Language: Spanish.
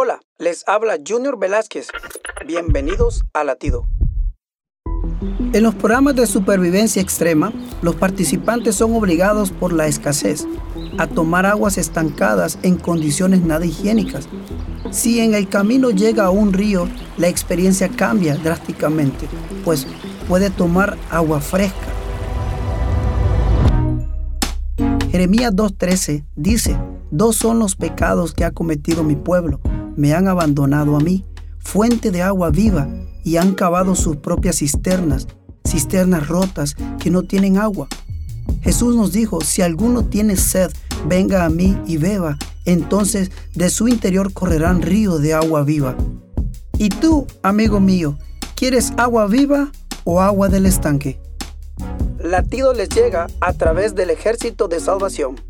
Hola, les habla Junior Velázquez. Bienvenidos a Latido. En los programas de supervivencia extrema, los participantes son obligados por la escasez a tomar aguas estancadas en condiciones nada higiénicas. Si en el camino llega a un río, la experiencia cambia drásticamente, pues puede tomar agua fresca. Jeremías 2.13 dice, Dos son los pecados que ha cometido mi pueblo. Me han abandonado a mí, fuente de agua viva, y han cavado sus propias cisternas, cisternas rotas que no tienen agua. Jesús nos dijo, si alguno tiene sed, venga a mí y beba, entonces de su interior correrán ríos de agua viva. ¿Y tú, amigo mío, quieres agua viva o agua del estanque? Latido les llega a través del ejército de salvación.